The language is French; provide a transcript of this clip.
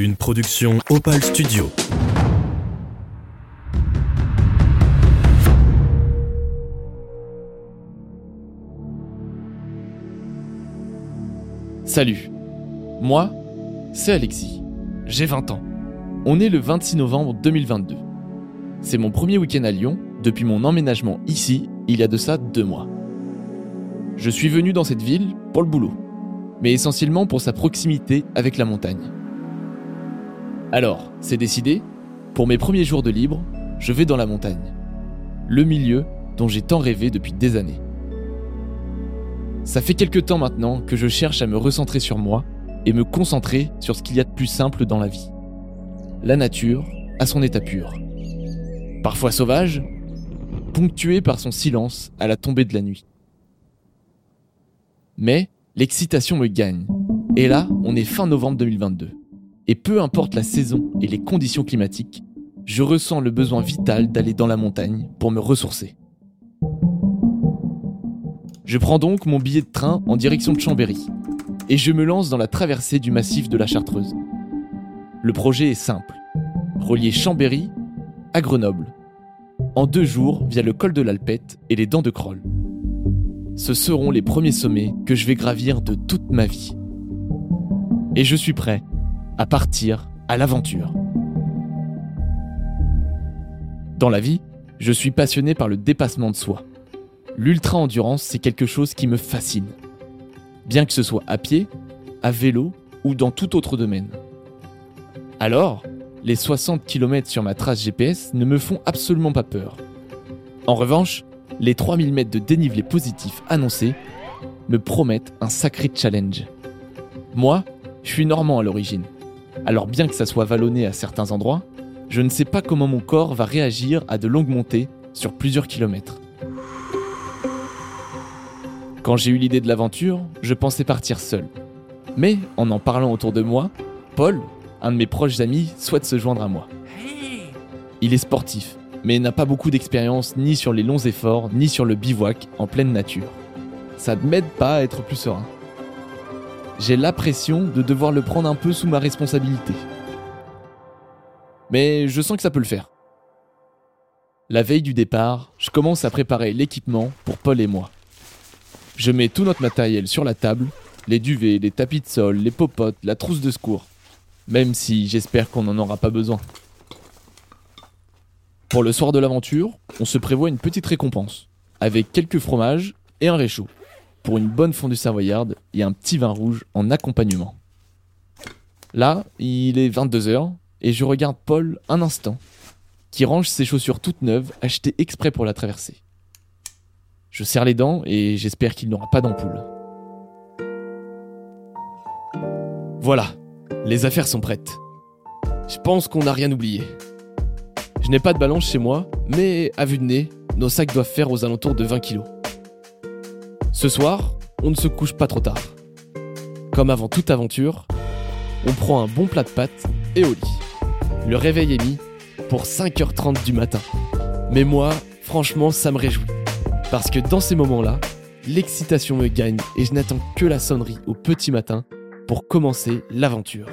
Une production Opal Studio. Salut. Moi, c'est Alexis. J'ai 20 ans. On est le 26 novembre 2022. C'est mon premier week-end à Lyon depuis mon emménagement ici il y a de ça deux mois. Je suis venu dans cette ville pour le boulot, mais essentiellement pour sa proximité avec la montagne. Alors, c'est décidé, pour mes premiers jours de libre, je vais dans la montagne. Le milieu dont j'ai tant rêvé depuis des années. Ça fait quelque temps maintenant que je cherche à me recentrer sur moi et me concentrer sur ce qu'il y a de plus simple dans la vie. La nature à son état pur. Parfois sauvage, ponctué par son silence à la tombée de la nuit. Mais l'excitation me gagne. Et là, on est fin novembre 2022. Et peu importe la saison et les conditions climatiques, je ressens le besoin vital d'aller dans la montagne pour me ressourcer. Je prends donc mon billet de train en direction de Chambéry et je me lance dans la traversée du massif de la Chartreuse. Le projet est simple relier Chambéry à Grenoble en deux jours via le col de l'Alpette et les dents de Kroll. Ce seront les premiers sommets que je vais gravir de toute ma vie. Et je suis prêt à partir à l'aventure. Dans la vie, je suis passionné par le dépassement de soi. L'ultra-endurance, c'est quelque chose qui me fascine. Bien que ce soit à pied, à vélo ou dans tout autre domaine. Alors, les 60 km sur ma trace GPS ne me font absolument pas peur. En revanche, les 3000 mètres de dénivelé positif annoncés me promettent un sacré challenge. Moi, je suis normand à l'origine. Alors bien que ça soit vallonné à certains endroits, je ne sais pas comment mon corps va réagir à de longues montées sur plusieurs kilomètres. Quand j'ai eu l'idée de l'aventure, je pensais partir seul. Mais en en parlant autour de moi, Paul, un de mes proches amis, souhaite se joindre à moi. Il est sportif, mais n'a pas beaucoup d'expérience ni sur les longs efforts, ni sur le bivouac en pleine nature. Ça ne m'aide pas à être plus serein. J'ai l'impression de devoir le prendre un peu sous ma responsabilité. Mais je sens que ça peut le faire. La veille du départ, je commence à préparer l'équipement pour Paul et moi. Je mets tout notre matériel sur la table, les duvets, les tapis de sol, les popotes, la trousse de secours. Même si j'espère qu'on n'en aura pas besoin. Pour le soir de l'aventure, on se prévoit une petite récompense, avec quelques fromages et un réchaud, pour une bonne fondue savoyarde et un petit vin rouge en accompagnement. Là, il est 22h et je regarde Paul un instant, qui range ses chaussures toutes neuves achetées exprès pour la traversée. Je serre les dents et j'espère qu'il n'aura pas d'ampoule. Voilà, les affaires sont prêtes. Je pense qu'on n'a rien oublié. Je n'ai pas de balance chez moi, mais à vue de nez, nos sacs doivent faire aux alentours de 20 kilos. Ce soir, on ne se couche pas trop tard. Comme avant toute aventure, on prend un bon plat de pâtes et au lit. Le réveil est mis pour 5h30 du matin. Mais moi, franchement, ça me réjouit. Parce que dans ces moments-là, l'excitation me gagne et je n'attends que la sonnerie au petit matin pour commencer l'aventure.